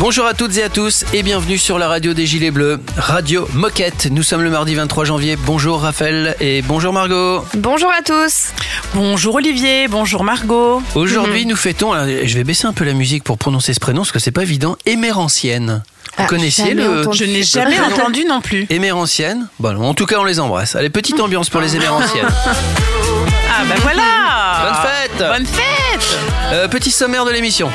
Bonjour à toutes et à tous et bienvenue sur la radio des Gilets Bleus, Radio Moquette. Nous sommes le mardi 23 janvier. Bonjour Raphaël et bonjour Margot. Bonjour à tous. Bonjour Olivier, bonjour Margot. Aujourd'hui, nous fêtons, alors, je vais baisser un peu la musique pour prononcer ce prénom parce que c'est pas évident, Émérancienne. Vous Ah, connaissiez le entendu. Je n'ai jamais entendu non plus. Émérancienne Bon, en tout cas, on les embrasse. Allez, petite ambiance pour les Éméranciennes. Ah bah voilà Bonne fête Bonne fête Euh, petit sommaire de l'émission.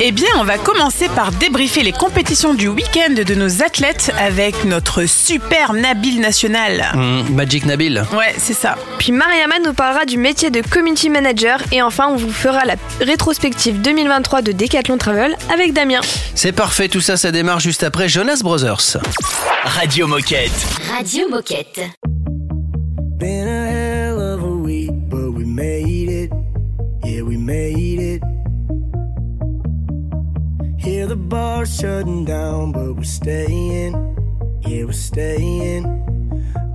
Eh bien, on va commencer par débriefer les compétitions du week-end de nos athlètes avec notre super Nabil national. Hum, Magic Nabil. Ouais, c'est ça. Puis Mariama nous parlera du métier de community manager et enfin on vous fera la rétrospective 2023 de Decathlon Travel avec Damien. C'est parfait, tout ça, ça démarre juste après Jonas Brothers. Radio Moquette. Radio Moquette. Made it. Hear the bar shutting down, but we're staying. Yeah, we're staying.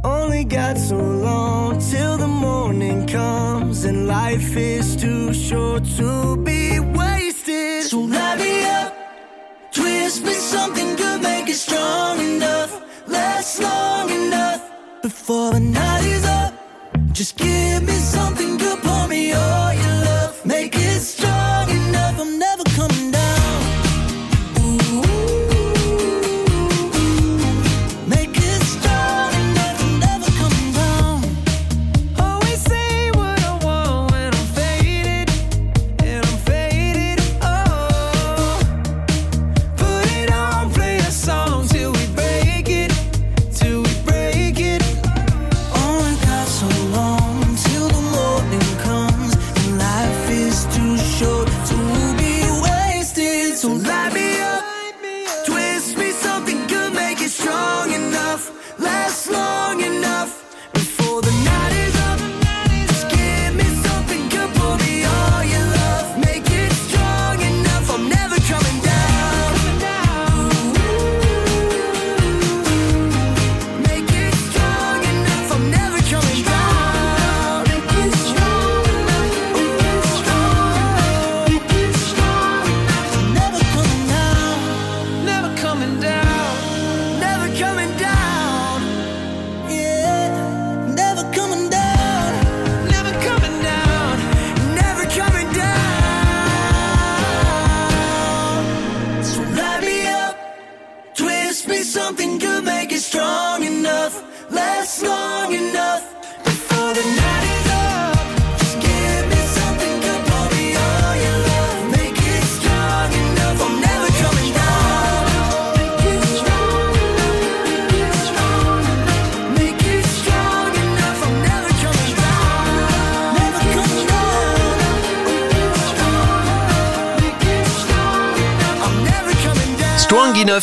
Only got so long till the morning comes, and life is too short to be wasted. So light me up, twist me something good, make it strong enough, last long enough before the night is up. Just give me something good, pour me all your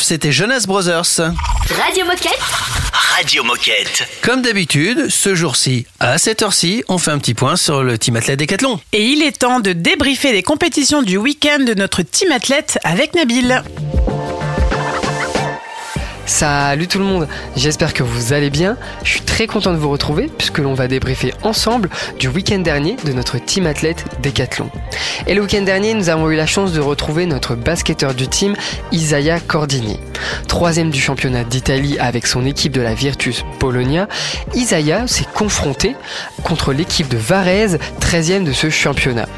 c'était Jonas Brothers. Radio Moquette Radio Moquette. Comme d'habitude, ce jour-ci, à cette heure-ci, on fait un petit point sur le team athlète décathlon. Et il est temps de débriefer les compétitions du week-end de notre team athlète avec Nabil. Salut tout le monde, j'espère que vous allez bien. Je suis très content de vous retrouver puisque l'on va débriefer ensemble du week-end dernier de notre team athlète Décathlon. Et le week-end dernier, nous avons eu la chance de retrouver notre basketteur du team, Isaiah Cordini. Troisième du championnat d'Italie avec son équipe de la Virtus Bologna, Isaiah s'est confronté contre l'équipe de Varese, 13e de ce championnat.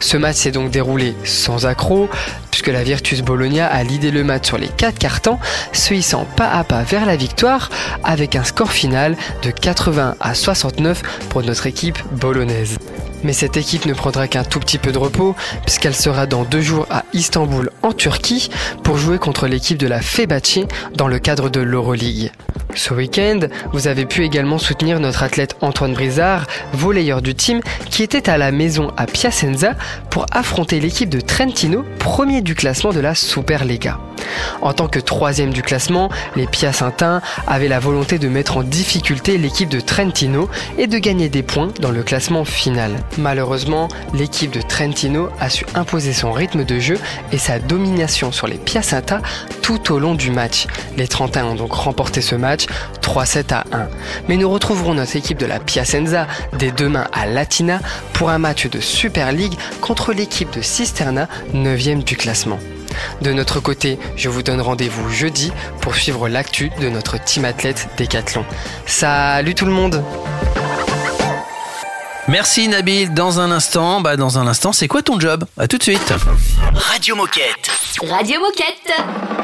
Ce match s'est donc déroulé sans accroc, puisque la Virtus Bologna a lidé le match sur les 4 cartons, se hissant pas à pas vers la victoire avec un score final de 80 à 69 pour notre équipe bolognaise. Mais cette équipe ne prendra qu'un tout petit peu de repos puisqu'elle sera dans deux jours à Istanbul en Turquie pour jouer contre l'équipe de la Fenerbahçe dans le cadre de l'Euroleague. Ce week-end, vous avez pu également soutenir notre athlète Antoine Brizard, volleyeur du team, qui était à la maison à Piacenza pour affronter l'équipe de Trentino, premier du classement de la Superlega. En tant que troisième du classement, les Piacentins avaient la volonté de mettre en difficulté l'équipe de Trentino et de gagner des points dans le classement final. Malheureusement, l'équipe de Trentino a su imposer son rythme de jeu et sa domination sur les Piacentas tout au long du match. Les Trentins ont donc remporté ce match 3-7 à 1. Mais nous retrouverons notre équipe de la Piacenza dès demain à Latina pour un match de Super League contre l'équipe de Cisterna, 9e du classement. De notre côté, je vous donne rendez-vous jeudi pour suivre l'actu de notre team athlète Décathlon. Salut tout le monde Merci Nabil. Dans un instant, bah dans un instant, c'est quoi ton job? À tout de suite. Radio Moquette. Radio Moquette.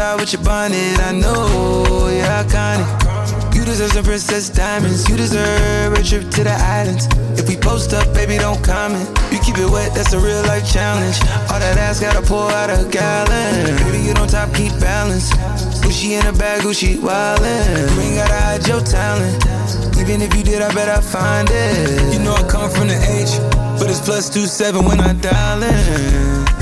Inside with your bonnet. I know you're iconic. You deserve some princess diamonds. You deserve a trip to the islands. If we post up, baby, don't comment. You keep it wet, that's a real life challenge. All that ass gotta pour out a gallon. Baby, you don't top, keep balance. Gucci in a bag, Gucci wildin'. You ain't gotta hide your talent. Even if you did, I bet I find it. You know I come from the H, but it's plus two seven when I dial in.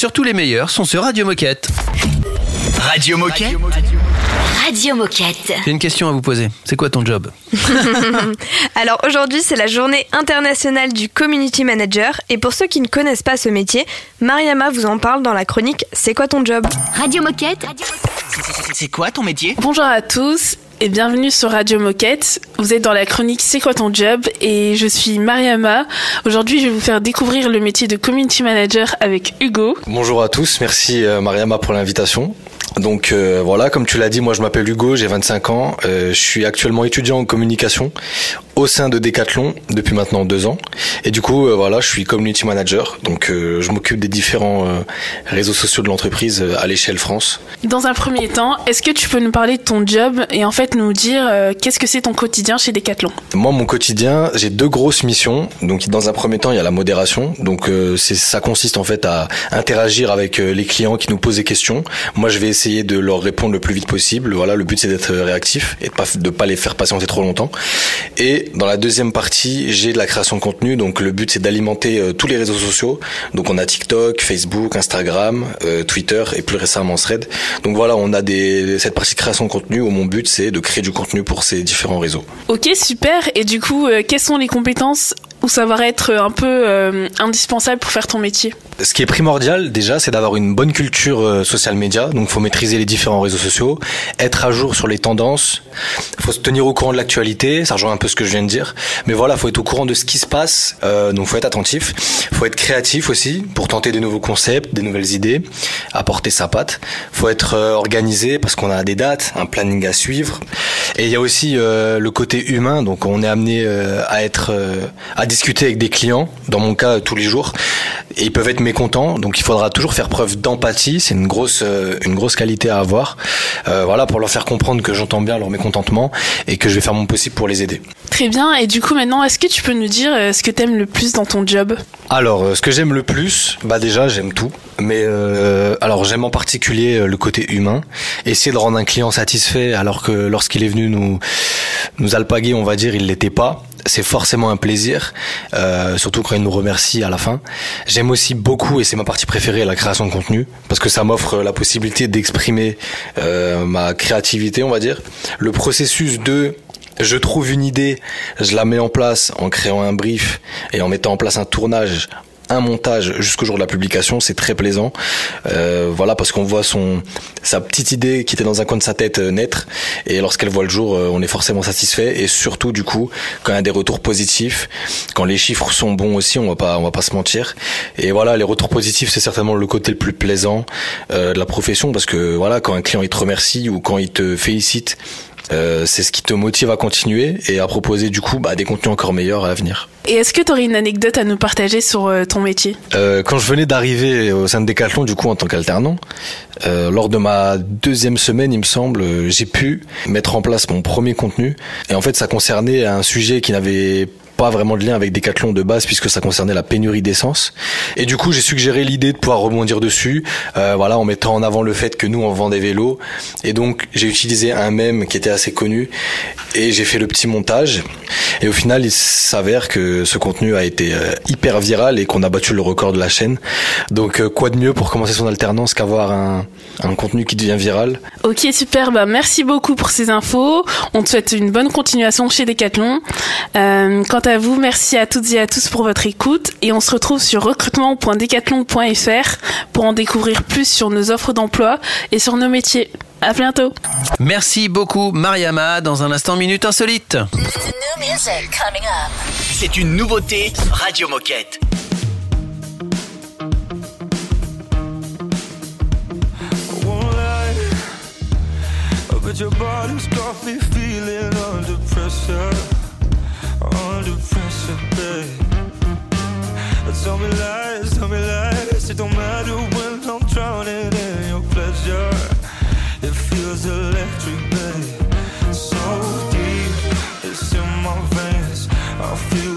Surtout les meilleurs sont sur Radio Moquette. Radio Moquette. Radio Moquette. J'ai une question à vous poser. C'est quoi ton job Alors aujourd'hui, c'est la journée internationale du community manager. Et pour ceux qui ne connaissent pas ce métier, Mariama vous en parle dans la chronique C'est quoi ton job Radio Moquette. C'est quoi ton métier? Bonjour à tous et bienvenue sur Radio Moquette. Vous êtes dans la chronique C'est quoi ton job? Et je suis Mariama. Aujourd'hui, je vais vous faire découvrir le métier de community manager avec Hugo. Bonjour à tous, merci euh, Mariama pour l'invitation. Donc euh, voilà, comme tu l'as dit, moi je m'appelle Hugo, j'ai 25 ans, euh, je suis actuellement étudiant en communication au sein de Decathlon depuis maintenant deux ans. Et du coup, euh, voilà, je suis community manager, donc je m'occupe des différents réseaux sociaux de l'entreprise à l'échelle France. Dans un premier temps, est-ce que tu peux nous parler de ton job et en fait nous dire qu'est-ce que c'est ton quotidien chez Decathlon? Moi, mon quotidien, j'ai deux grosses missions. Donc, dans un premier temps, il y a la modération. Donc, c'est ça consiste en fait à interagir avec les clients qui nous posent des questions. Moi, je vais essayer de leur répondre le plus vite possible. Voilà, le but c'est d'être réactif et de pas de pas les faire patienter trop longtemps. Et dans la deuxième partie, j'ai de la création de contenu. Donc, le but c'est d'alimenter euh, tous les réseaux sociaux. Donc, on a TikTok, Facebook, Instagram, euh, Twitter et plus récemment Thread. Donc voilà, on a des cette partie création de contenu où mon but c'est de créer du contenu pour ces différents réseaux. Ok, super. Et du coup, euh, quelles sont les compétences ou savoir être un peu euh, indispensable pour faire ton métier Ce qui est primordial déjà, c'est d'avoir une bonne culture euh, social média. Donc, faut maîtriser les différents réseaux sociaux, être à jour sur les tendances. Faut se tenir au courant de l'actualité. Ça rejoint un peu ce que je viens de dire. Mais voilà, faut être au courant de ce qui se passe. Euh, donc, faut être attentif. Faut être créatif aussi pour tenter des nouveaux concepts, des nouvelles idées, apporter sa patte. Faut être euh, organisé parce qu'on a des dates, un planning à suivre. Et il y a aussi le côté humain. Donc, on est amené à être, à discuter avec des clients. Dans mon cas, tous les jours. Et ils peuvent être mécontents. Donc, il faudra toujours faire preuve d'empathie. C'est une grosse, euh, une grosse qualité à avoir. Euh, voilà, pour leur faire comprendre que j'entends bien leur mécontentement et que je vais faire mon possible pour les aider. Très bien. Et du coup, maintenant, est-ce que tu peux nous dire euh, ce que t'aimes le plus dans ton job? Alors, ce que j'aime le plus, bah déjà j'aime tout, mais euh, alors j'aime en particulier le côté humain, essayer de rendre un client satisfait alors que lorsqu'il est venu nous nous alpaguer, on va dire, il l'était pas. C'est forcément un plaisir, euh, surtout quand il nous remercie à la fin. J'aime aussi beaucoup, et c'est ma partie préférée, la création de contenu, parce que ça m'offre la possibilité d'exprimer euh, ma créativité, on va dire. Le processus de je trouve une idée, je la mets en place en créant un brief et en mettant en place un tournage un montage jusqu'au jour de la publication, c'est très plaisant. Euh, voilà, parce qu'on voit son sa petite idée qui était dans un coin de sa tête euh, naître, et lorsqu'elle voit le jour, euh, on est forcément satisfait. Et surtout, du coup, quand il y a des retours positifs, quand les chiffres sont bons aussi, on va pas on va pas se mentir. Et voilà, les retours positifs, c'est certainement le côté le plus plaisant euh, de la profession, parce que voilà, quand un client il te remercie ou quand il te félicite Euh, c'est ce qui te motive à continuer et à proposer du coup bah, des contenus encore meilleurs à l'avenir. Et est-ce que tu aurais une anecdote à nous partager sur euh, ton métier? Euh, quand je venais d'arriver au sein de Decathlon, du coup en tant qu'alternant, euh, lors de ma deuxième semaine, il me semble, euh, j'ai pu mettre en place mon premier contenu. Et en fait, ça concernait un sujet qui n'avait pas vraiment de lien avec Decathlon de base puisque ça concernait la pénurie d'essence. Et du coup, j'ai suggéré l'idée de pouvoir rebondir dessus, euh, voilà, en mettant en avant le fait que nous on vend des vélos. Et donc, j'ai utilisé un mème qui était assez connu et j'ai fait le petit montage. Et au final, il s'avère que ce contenu a été euh, hyper viral et qu'on a battu le record de la chaîne. Donc, euh, quoi de mieux pour commencer son alternance qu'avoir un, un contenu qui devient viral? Ok, super. Bah, merci beaucoup pour ces infos. On te souhaite une bonne continuation chez Decathlon. Euh, quant à vous, merci à toutes et à tous pour votre écoute. Et on se retrouve sur recrutement.decathlon.fr pour en découvrir plus sur nos offres d'emploi et sur nos métiers. À bientôt. Merci beaucoup Mariama. Dans un instant, minute insolite. C'est une nouveauté Radio Moquette. won't lie. But your body's got me feeling under pressure. Under pressure, babe. Tell me lies, tell me lies. It don't matter when I'm drowning in your pleasure. It feels electric, babe. So deep, it's in my veins. I feel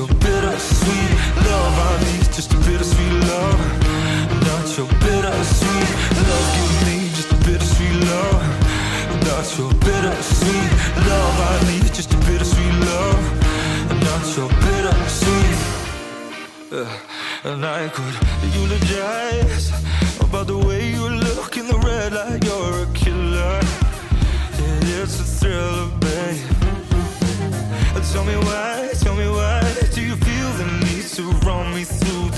your bittersweet love. I need just a bit of sweet love, not your bittersweet love. Give me just a bit of sweet love, not your bittersweet love. I need just a bit of sweet love, not your bittersweet. Uh, and I could eulogize about the way you look in the red light. You're a killer. It's a thriller, babe. Tell me why, to run me through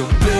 so blue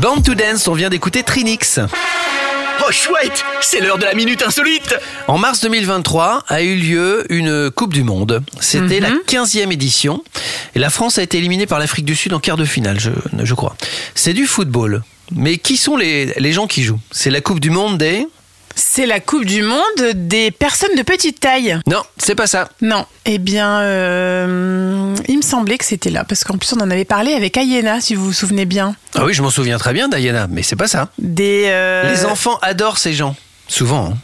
Born to Dance, on vient d'écouter Trinix. Oh chouette, c'est l'heure de la minute insolite. En mars 2023 a eu lieu une Coupe du Monde. C'était Mhm. la 15e édition. Et la France a été éliminée par l'Afrique du Sud en quart de finale, je, je crois. C'est du football. Mais qui sont les, les gens qui jouent? C'est la Coupe du Monde des... C'est la Coupe du Monde des personnes de petite taille. Non, c'est pas ça. Non. Eh bien, euh, il me semblait que c'était là, parce qu'en plus on en avait parlé avec Ayena, si vous vous souvenez bien. Ah oui, je m'en souviens très bien, Diana, mais c'est pas ça. Des. euh, Les enfants adorent ces gens. Souvent. hein.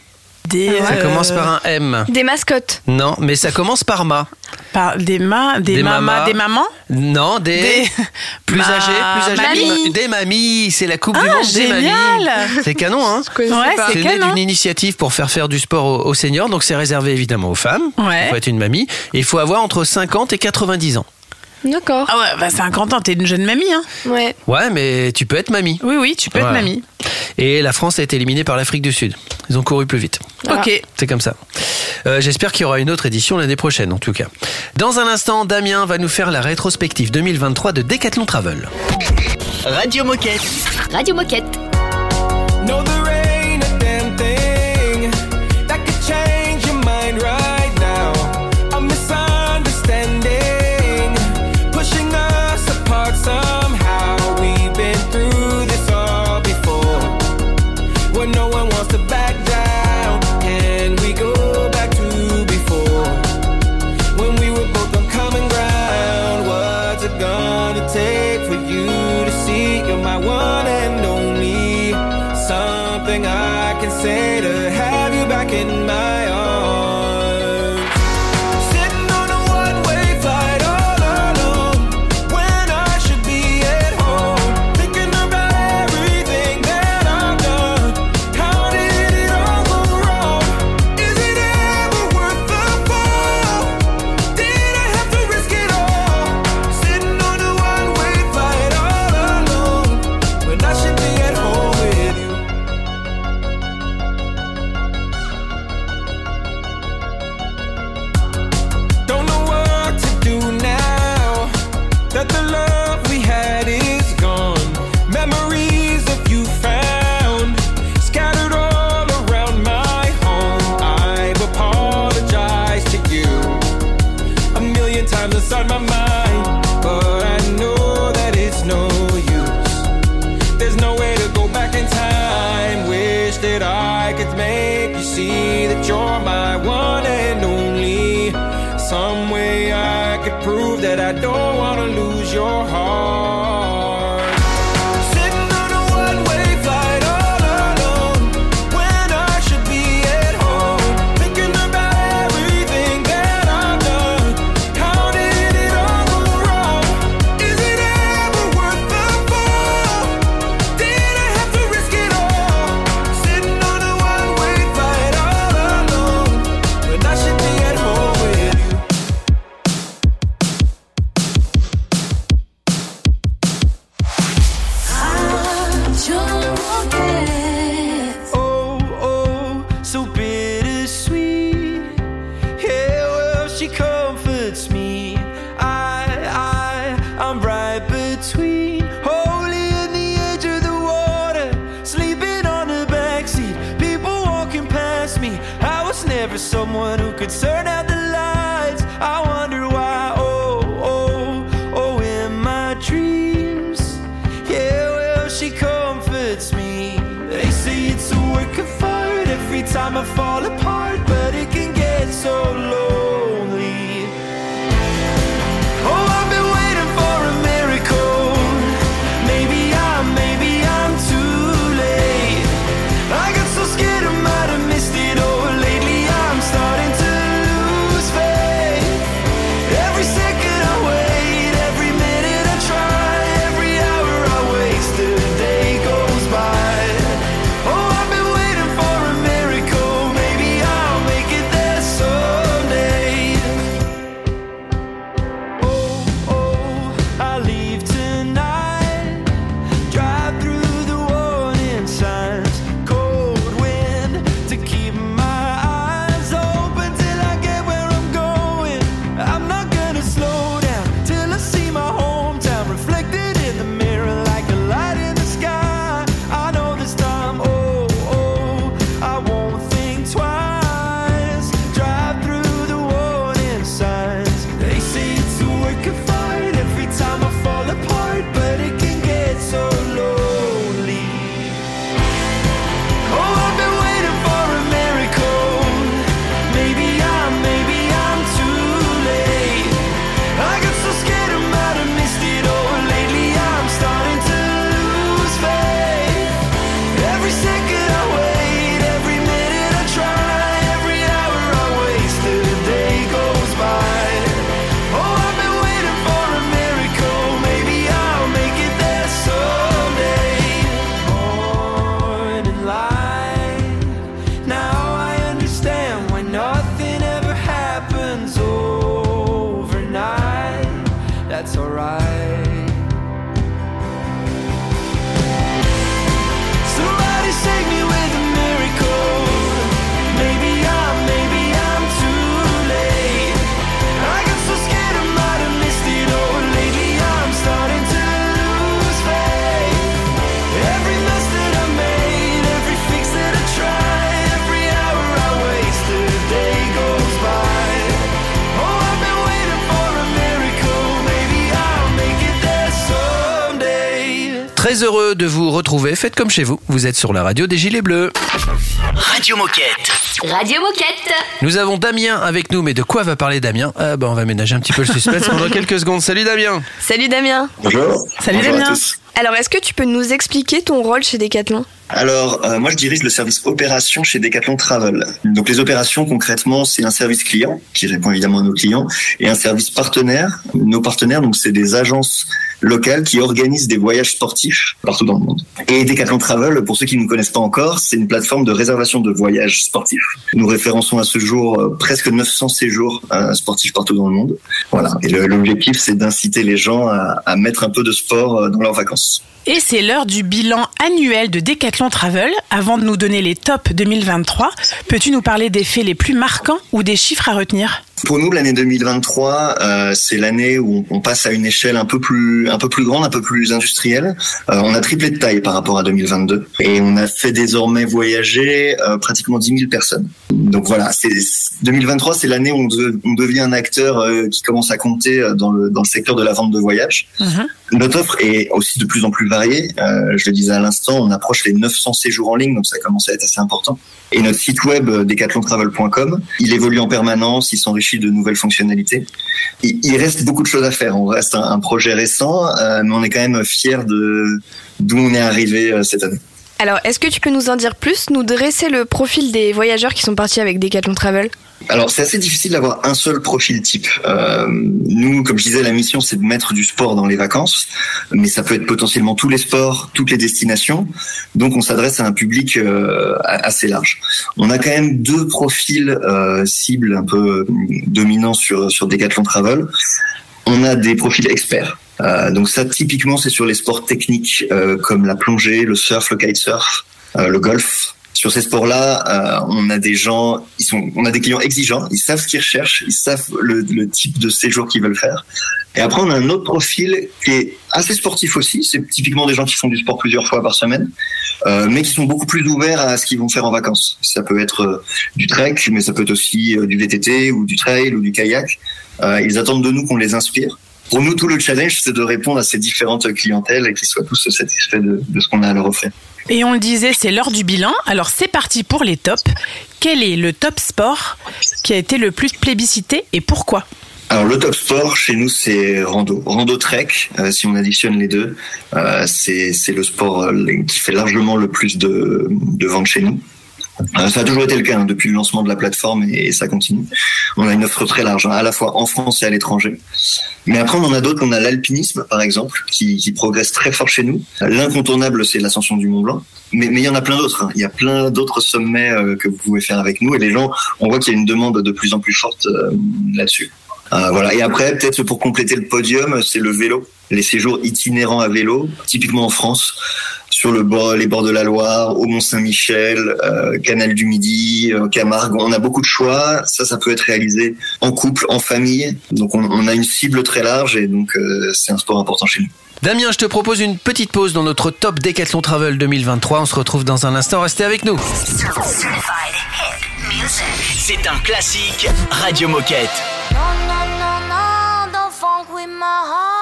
Des. Ça euh, commence par un M. Des mascottes. Non, mais ça commence par ma. par des ma, des, Des mamas, mamas. des mamans. Non, des, Des- plus Ma- âgés, plus âgés. mamies. Des mamies. C'est la Coupe du Ah, Monde des mamies. génial C'est canon, hein Ouais, C'est c'est né d'une initiative pour faire faire du sport aux, aux seniors, donc c'est réservé évidemment aux femmes. Ouais. Il faut être une mamie. Et il faut avoir entre 50 et 90 ans. D'accord. Ah ouais, bah 50 ans, t'es une jeune mamie, hein Ouais. Ouais, mais tu peux être mamie. Oui, oui, tu peux être mamie. Et la France a été éliminée par l'Afrique du Sud. Ils ont couru plus vite. Voilà. Ok. C'est comme ça. Euh, J'espère qu'il y aura une autre édition l'année prochaine, en tout cas. Dans un instant, Damien va nous faire la rétrospective 2023 de Decathlon Travel. Radio Moquette. Radio Moquette. Très heureux de vous retrouver. Faites comme chez vous. Vous êtes sur la radio des Gilets Bleus. Radio Moquette. Radio Moquette. Nous avons Damien avec nous, mais de quoi va parler Damien? Ah, bah, On va ménager un petit peu le suspense pendant quelques secondes. Salut Damien Salut Damien. Bonjour. Salut Bonjour Damien. à tous. Alors, est-ce que tu peux nous expliquer ton rôle chez Decathlon? Alors, euh, moi, je dirige le service opération chez Decathlon Travel. Donc, les opérations, concrètement, c'est un service client qui répond évidemment à nos clients et un service partenaire. Nos partenaires, donc, c'est des agences locales qui organisent des voyages sportifs partout dans le monde. Et Decathlon Travel, pour ceux qui ne connaissent pas encore, c'est une plateforme de réservation de voyages sportifs. Nous référençons à ce jour euh, presque 900 séjours euh, sportifs partout dans le monde. Voilà. Et l'objectif, c'est d'inciter les gens à, mettre un peu de sport dans leurs vacances. Et c'est l'heure du bilan annuel de Decathlon Travel. Avant de nous donner les tops 2023, peux-tu nous parler des faits les plus marquants ou des chiffres à retenir? Pour nous, l'année 2023, euh, c'est l'année où on passe à une échelle un peu plus, un peu plus grande, un peu plus industrielle. Euh, on a triplé de taille par rapport à 2022 et on a fait désormais voyager euh, pratiquement 10 000 personnes. Donc voilà, c'est 2023, c'est l'année où on, de- on devient un acteur euh, qui commence à compter euh, dans le, dans le secteur de la vente de voyages. Notre offre est aussi de plus en plus variée. Euh, je le disais à l'instant, on approche les 900 séjours en ligne, donc ça commence à être assez important. Et notre site web euh, decathlontravel.com, il évolue en permanence, il s'enrichit de nouvelles fonctionnalités. Il, reste beaucoup de choses à faire. On reste un, projet récent, euh, mais on est quand même fiers de d'où on est arrivé cette année. Alors, est-ce que tu peux nous en dire plus, nous dresser le profil des voyageurs qui sont partis avec Decathlon Travel? Alors c'est assez difficile d'avoir un seul profil type. Euh, nous, comme je disais, la mission c'est de mettre du sport dans les vacances, mais ça peut être potentiellement tous les sports, toutes les destinations. Donc on s'adresse à un public euh, assez large. On a quand même deux profils euh, cibles un peu dominants sur sur Decathlon Travel. On a des profils experts. Euh, donc ça, typiquement, c'est sur les sports techniques euh, comme la plongée, le surf, le kitesurf, euh, le golf. Sur ces sports-là, euh, on a des gens, ils sont, on a des clients exigeants. Ils savent ce qu'ils recherchent, ils savent le, le type de séjour qu'ils veulent faire. Et après, on a un autre profil qui est assez sportif aussi. C'est typiquement des gens qui font du sport plusieurs fois par semaine, euh, mais qui sont beaucoup plus ouverts à ce qu'ils vont faire en vacances. Ça peut être euh, du trek, mais ça peut être aussi du VTT ou du trail ou du kayak. Ils attendent de nous qu'on les inspire pour nous, tout le challenge, c'est de répondre à ces différentes clientèles et qu'ils soient tous satisfaits de, de ce qu'on a à leur offrir. Et on le disait, c'est l'heure du bilan. Alors c'est parti pour les tops. Quel est le top sport qui a été le plus plébiscité et pourquoi? Alors le top sport chez nous c'est rando, rando trek. euh, si on additionne les deux, euh, c'est c'est le sport euh, qui fait largement le plus de, de ventes chez nous. Euh, ça a toujours été le cas hein, depuis le lancement de la plateforme et, ça continue. On a une offre très large, hein, à la fois en France et à l'étranger. Mais après, on en a d'autres. On a l'alpinisme, par exemple, qui, progresse très fort chez nous. L'incontournable, c'est l'ascension du Mont Blanc. Mais, mais il y en a plein d'autres. hein. Il y a plein d'autres sommets euh, que vous pouvez faire avec nous. Et les gens, on voit qu'il y a une demande de plus en plus forte euh, là-dessus. Euh, voilà. Et après, peut-être pour compléter le podium, c'est le vélo. Les séjours itinérants à vélo, typiquement en France, sur le bord, les bords de la Loire, au Mont Saint-Michel, euh, Canal du Midi, euh, Camargue. On a beaucoup de choix. Ça, ça peut être réalisé en couple, en famille. Donc, on, on a une cible très large et donc euh, c'est un sport important chez nous. Damien, je te propose une petite pause dans notre top Decathlon Travel 2023. On se retrouve dans un instant. Restez avec nous. C'est un classique Radio Moquette. Funk with my heart.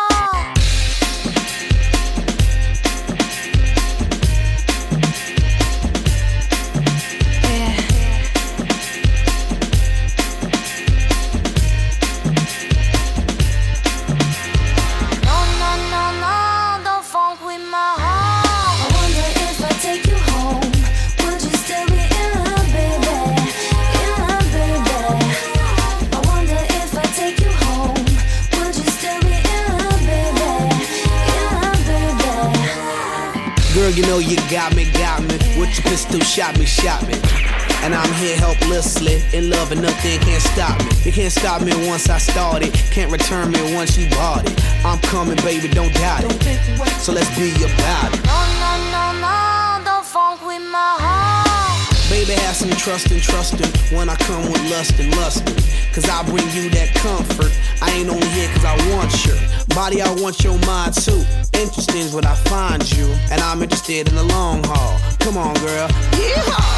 You know you got me, got me. With your pistol, shot me, shot me. And I'm here helplessly, in love and nothing can't stop me. You can't stop me once I started, can't return me once you bought it. I'm coming, baby, don't doubt it. So let's be about it. Baby, have some trust and trust trusting when I come with lust and lusting. Cause I bring you that comfort. I ain't only here cause I want your body, I want your mind too. Interesting is what I find you, and I'm interested in the long haul. Come on, girl. Yeehaw!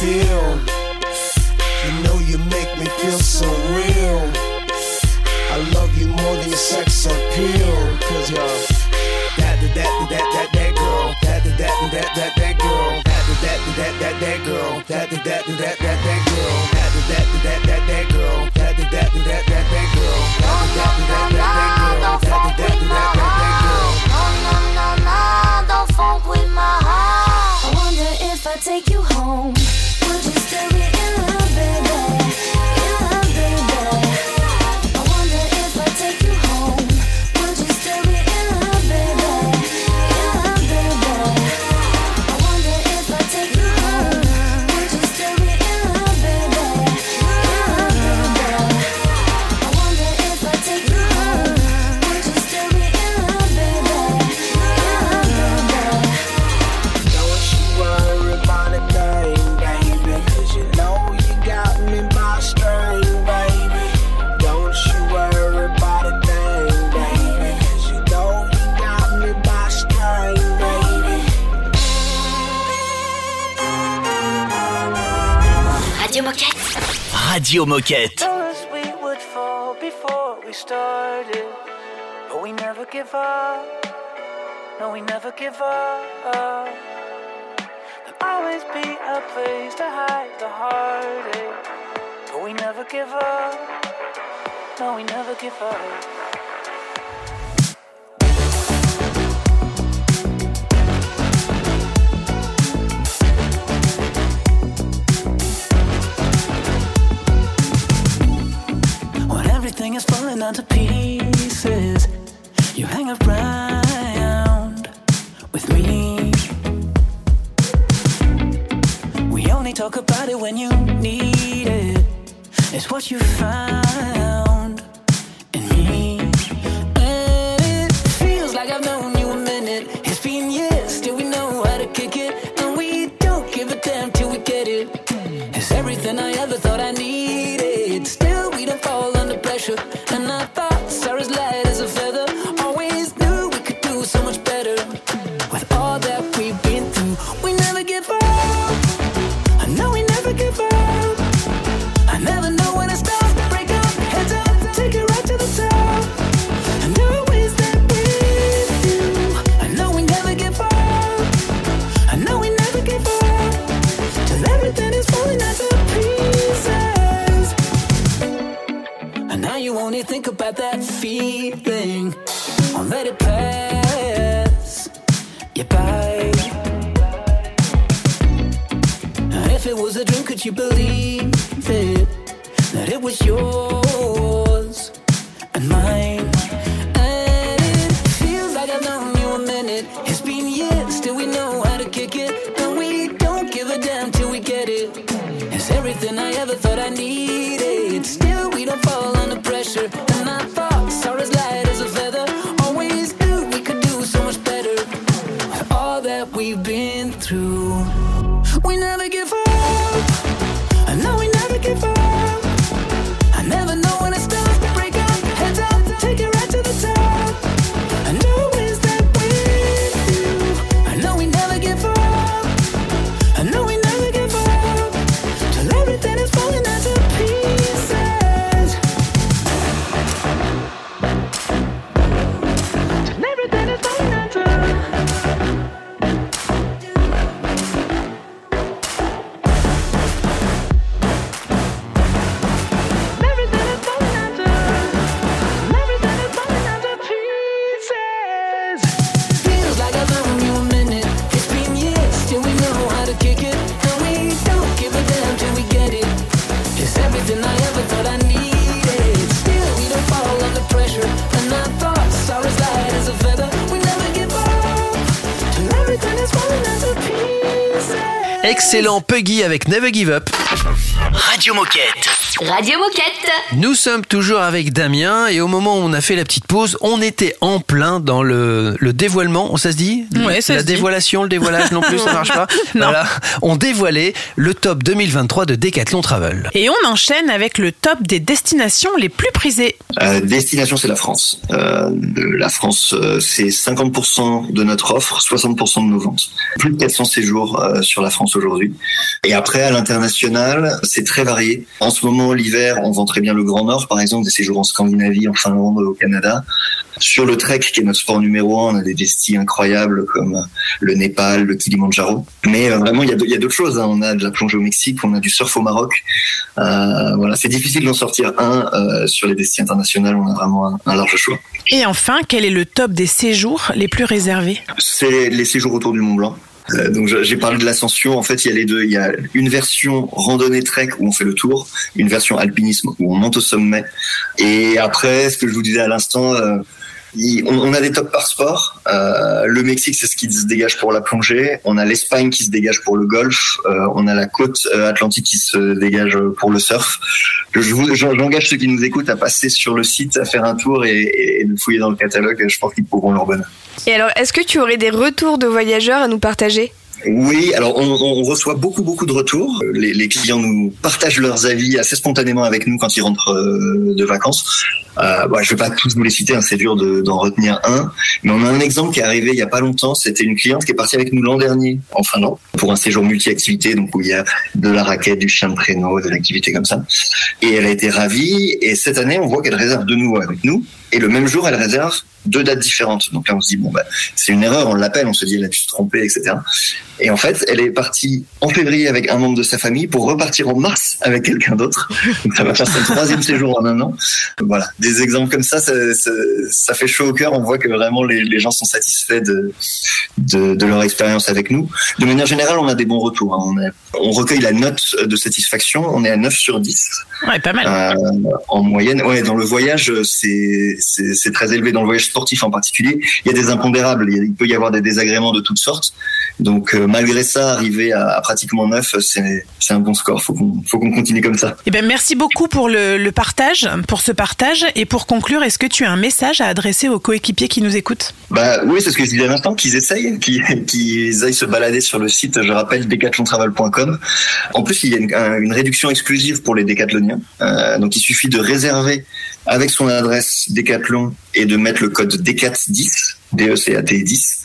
feel. You know you make me feel so real. I love you more than your sex appeal. Cause you're that, that, that, that, that, that girl. That, that, that, that, that, that girl. That, that, that, that, that girl. That, that, that, that, that, that girl. That, Radio Moquette. So sweet, would started. But we never give up. No, we never give up. There'll always be a place to hide the heartache. But we never give up. No, we never give up. Around with me. We only talk about it when you need it. It's what you found Excellent Puggy avec Never Give Up. Radio Moquette. Radio Moquette. Nous sommes toujours avec Damien et au moment où on a fait la petite pause, on était en plein dans le, le dévoilement, ça se dit? Ouais, ça La se dit. dévoilation, le dévoilage non plus, ça marche pas Non. Voilà, on dévoilait le top 2023 de Decathlon Travel. Et on enchaîne avec le top des destinations les plus prisées. Euh, destination, c'est la France. Euh, la France, euh, c'est 50% de notre offre, 60% de nos ventes. Plus de 400 séjours euh, sur la France aujourd'hui. Et après, à l'international, c'est très varié. En ce moment, l'hiver, on vend très bien le Grand Nord, par exemple, des séjours en Scandinavie, en Finlande, au Canada. Sur le trek, qui est notre sport numéro un, on a des destis incroyables comme le Népal, le Kilimanjaro. Mais euh, vraiment, il y a d'autres choses. hein. On a de la plongée au Mexique, on a du surf au Maroc. Euh, voilà, c'est difficile d'en sortir un euh, sur les destinations internationales. On a vraiment un, un large choix. Et enfin, quel est le top des séjours les plus réservés? C'est les séjours autour du Mont Blanc. Euh, donc j'ai parlé de l'ascension. En fait, il y a les deux. Il y a une version randonnée trek où on fait le tour, une version alpinisme où on monte au sommet. Et après, ce que je vous disais à l'instant, euh, on, a des tops par sport. Euh, le Mexique, c'est ce qui se dégage pour la plongée. On a l'Espagne qui se dégage pour le golf. Euh, on a la côte euh, atlantique qui se dégage pour le surf. J'engage ceux qui nous écoutent à passer sur le site, à faire un tour et, et de fouiller dans le catalogue. Je pense qu'ils pourront leur bonheur. Et alors, est-ce que tu aurais des retours de voyageurs à nous partager? Oui, alors on, on reçoit beaucoup beaucoup de retours. Les, les clients nous partagent leurs avis assez spontanément avec nous quand ils rentrent euh, de vacances. Euh, je vais pas tous vous les citer, hein, c'est dur de- d'en retenir un. Mais on a un exemple qui est arrivé il y a pas longtemps. C'était une cliente qui est partie avec nous l'an dernier en Finlande pour un séjour multi-activité, donc où il y a de la raquette, du chien de traîneau, de l'activité comme ça. Et elle a été ravie. Et cette année, on voit qu'elle réserve de nouveau avec nous. Et le même jour, elle réserve deux dates différentes. Donc là, on se dit bon bah c'est une erreur, on l'appelle, on se dit elle a dû se tromper, etc. Et en fait, elle est partie en février avec un membre de sa famille pour repartir en mars avec quelqu'un d'autre. Donc ça va faire son troisième séjour en un an. Voilà, des exemples comme ça, ça, ça, ça fait chaud au cœur. On voit que vraiment les, les gens sont satisfaits de, de, de leur expérience avec nous. De manière générale, on a des bons retours. hein. On, a- on recueille la note de satisfaction. On est à 9 sur 10. Ouais, pas mal. Euh, en moyenne, ouais, dans le voyage, c'est c'est très élevé. Dans le voyage sportif en particulier, il y a des impondérables. Il, peut y avoir des désagréments de toutes sortes. Donc, euh, malgré ça, arriver à, à pratiquement neuf, c'est un bon score. Faut qu'on faut qu'on continue comme ça. Eh ben, merci beaucoup pour le, le partage, pour ce partage. Et pour conclure, est-ce que tu as un message à adresser aux coéquipiers qui nous écoutent? Bah oui, c'est ce que je disais à l'instant, qu'ils essayent, qu'ils aillent se balader sur le site, je rappelle, decathlontravel.com. En plus, il y a une, un- une réduction exclusive pour les décathloniens. Euh, donc, il suffit de réserver avec son adresse Et de mettre le code DECAT10, D-E-C-A-T 10,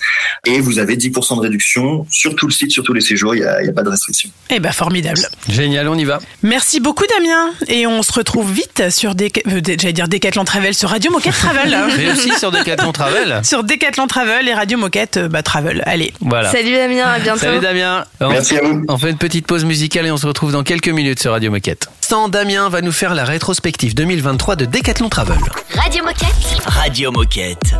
et vous avez 10% de réduction sur tout le site, sur tous les séjours, il n'y a, il y a pas de restriction. Eh ben, formidable. Génial, on y va. Merci beaucoup, Damien. Et on se retrouve vite sur des, euh, j'allais dire Decathlon Travel, sur Radio Moquette Travel. Mais aussi sur Decathlon Travel. sur Decathlon Travel et Radio Moquette euh, bah, Travel. Allez. Voilà. Salut Damien, à bientôt. Salut Damien. On- Merci à vous. On fait une petite pause musicale et on se retrouve dans quelques minutes sur Radio Moquette. Sans Damien va nous faire la rétrospective 2023 de Decathlon Travel. Radio Moquette. Radio Moquette.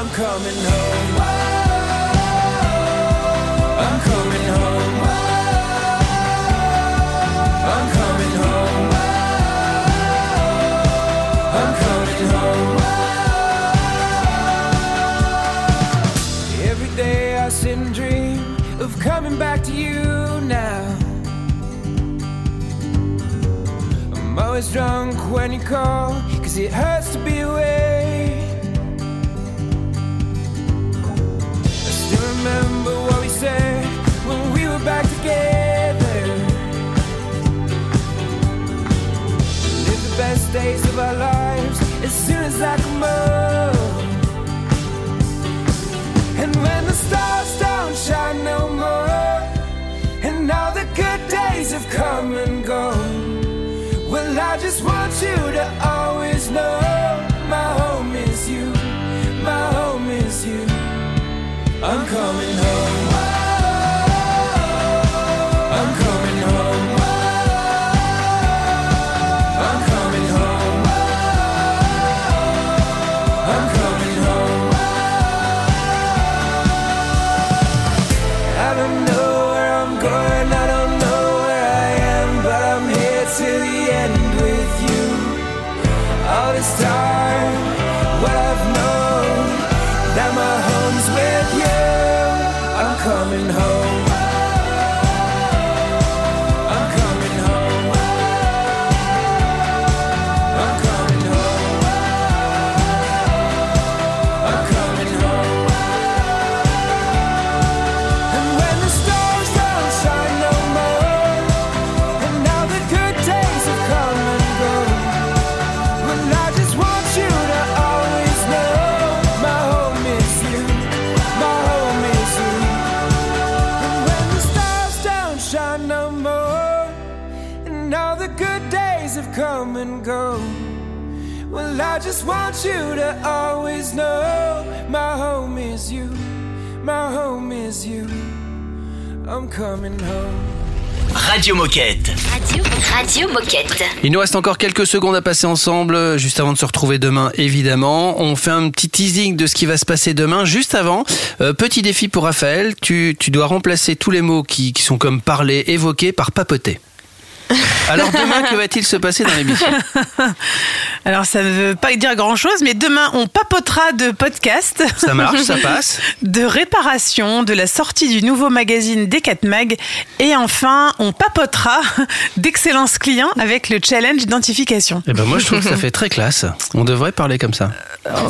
I'm coming home. I'm coming home. I'm coming home. I'm coming home. Every day I sit and dream of coming back to you now. I'm always drunk when you call, cause it hurts to be together. Live the best days of our lives as soon as I. And when the stars don't shine no more, and all the good days have come and gone, well, I just want you to always know my home is you, my home is you. I'm coming home. I'm coming home. Radio Moquette. Radio, Radio Moquette. Il nous reste encore quelques secondes à passer ensemble, juste avant de se retrouver demain, évidemment. On fait un petit teasing de ce qui va se passer demain. Juste avant, euh, petit défi pour Raphaël, tu, tu dois remplacer tous les mots qui, qui sont comme parler, évoquer par papoter. Alors demain, que va-t-il se passer dans l'émission Alors ça ne veut pas dire grand-chose, mais demain on papotera de podcast. Ça marche, ça passe. De réparation, de la sortie du nouveau magazine Decat Mag, et enfin on papotera d'excellence client avec le challenge identification. Eh ben moi je trouve que ça fait très classe. On devrait parler comme ça.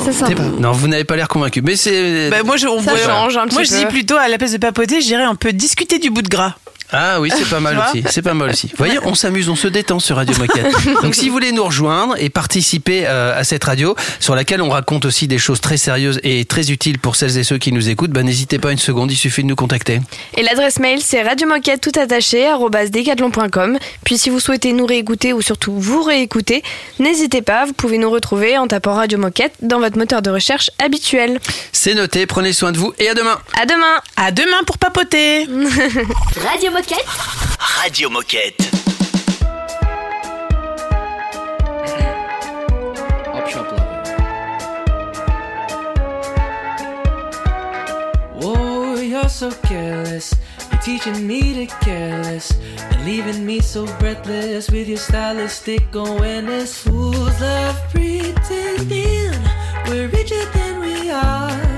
C'est sympa. T'es- Non, vous n'avez pas l'air convaincu, mais c'est. Bah, moi je, on Ça voit- change un petit moi je dis plutôt à la place de papoter, je dirais on peut discuter du bout de gras. Ah oui, c'est pas mal aussi. C'est pas mal aussi. Vous voyez, on s'amuse, on se détend sur Radio Moquette. Donc si vous voulez nous rejoindre et participer euh, à cette radio sur laquelle on raconte aussi des choses très sérieuses et très utiles pour celles et ceux qui nous écoutent, bah, n'hésitez pas une seconde, il suffit de nous contacter. Et l'adresse mail, c'est radiomoquette tout attaché, decathlon.com. Puis si vous souhaitez nous réécouter ou surtout vous réécouter, n'hésitez pas, vous pouvez nous retrouver en tapant Radio Moquette dans votre moteur de recherche habituel. C'est noté, prenez soin de vous et à demain. À demain À demain pour papoter Radio Moquette. Radio Moquette. Whoa, you're so careless. You're teaching me to careless and leaving me so breathless with your stylistic awareness. Fools love pretending we're richer than we are.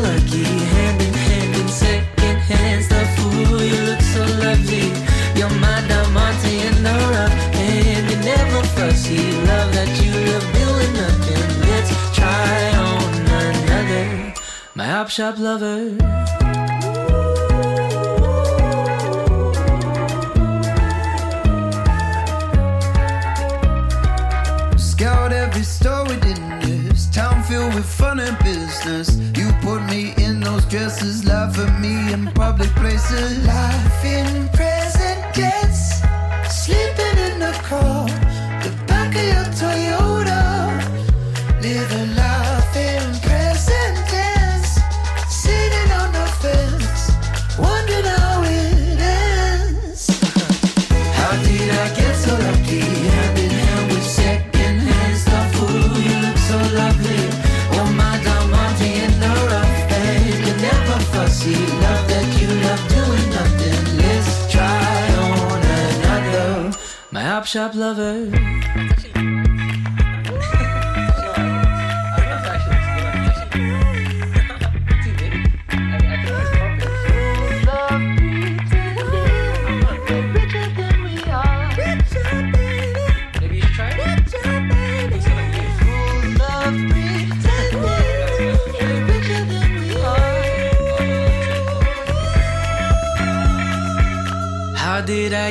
Lucky? Hand in hand in the fool. You look so lovely. You're in the and you never fussy. Love that you love. Let's try on another. My op shop lover. dresses, laugh at me in public places. Laughing shop lover.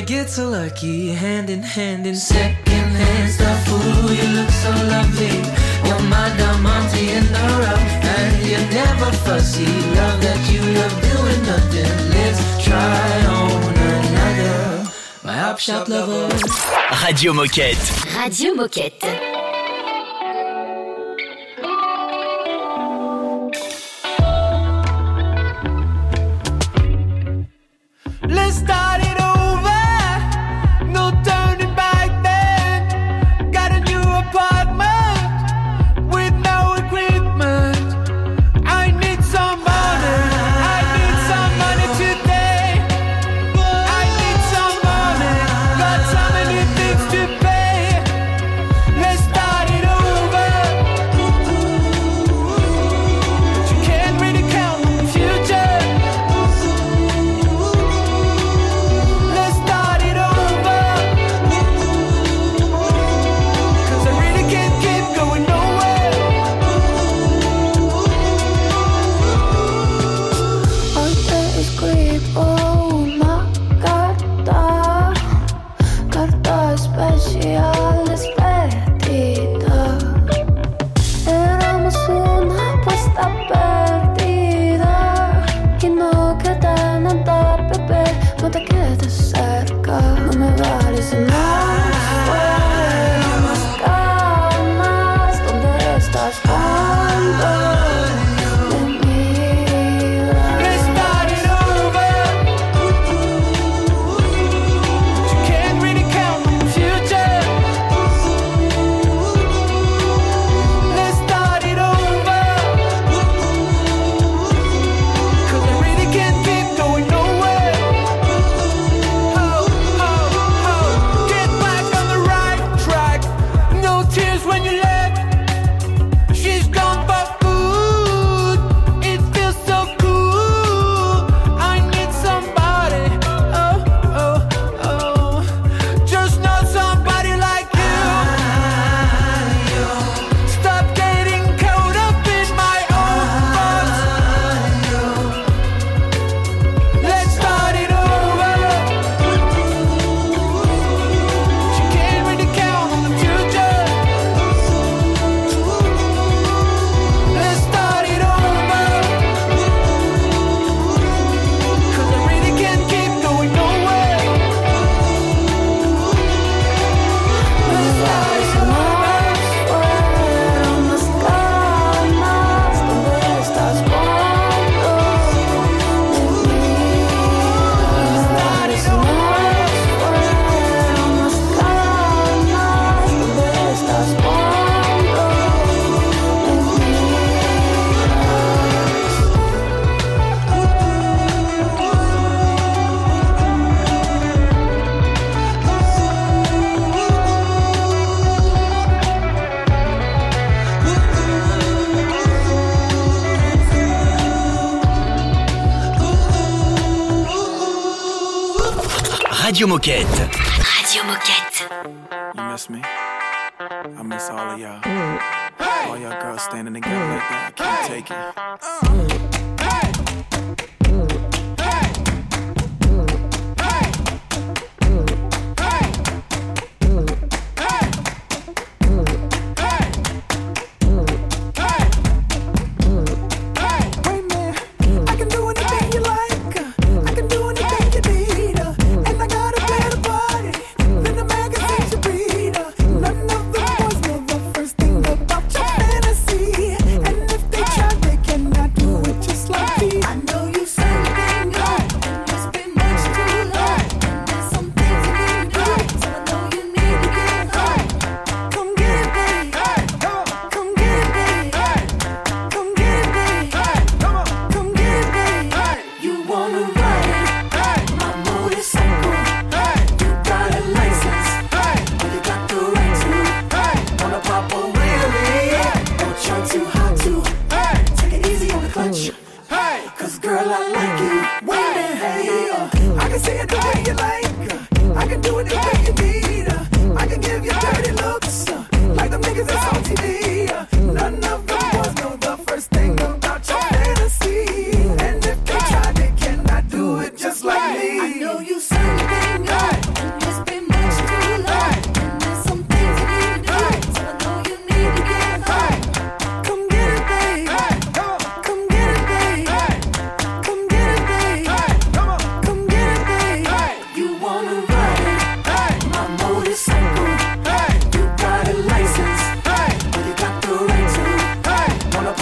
I get so lucky, hand in hand in secondhand stuff. Ooh, you look so lovely. You're my diamante in the rough, and you're never fussy. Love that you love doing nothing. Let's try on another. My op shop lover. Radio Moquette. Radio Moquette. Radio Moquette. Radio Moquette. You miss me? I miss all of y'all. All y'all girls standing together like that. I can't take it. Uh. Mm.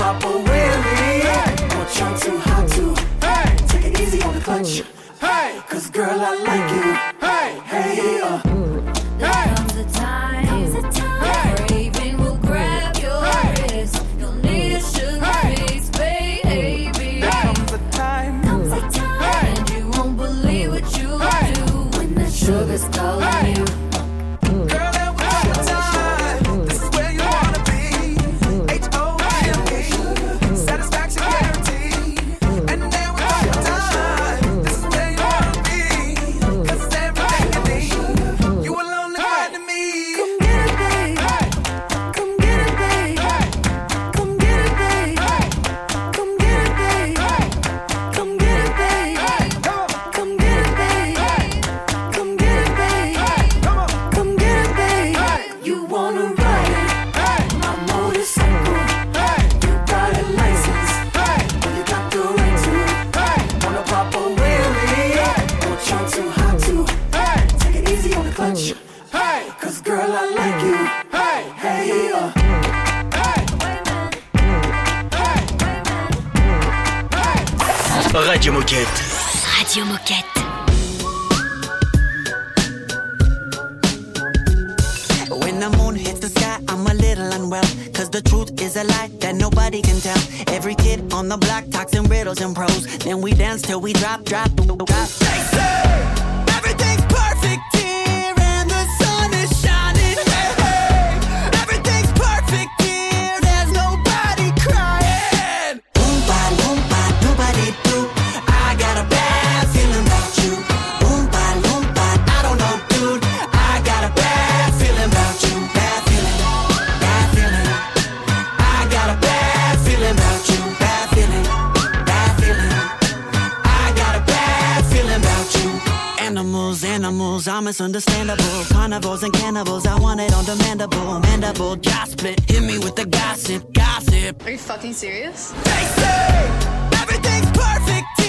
apple understandable. Carnivores and cannibals, I want it on demandable. Mandible, jaw split, hit me with the gossip, gossip. Are you fucking serious? They say everything's perfect.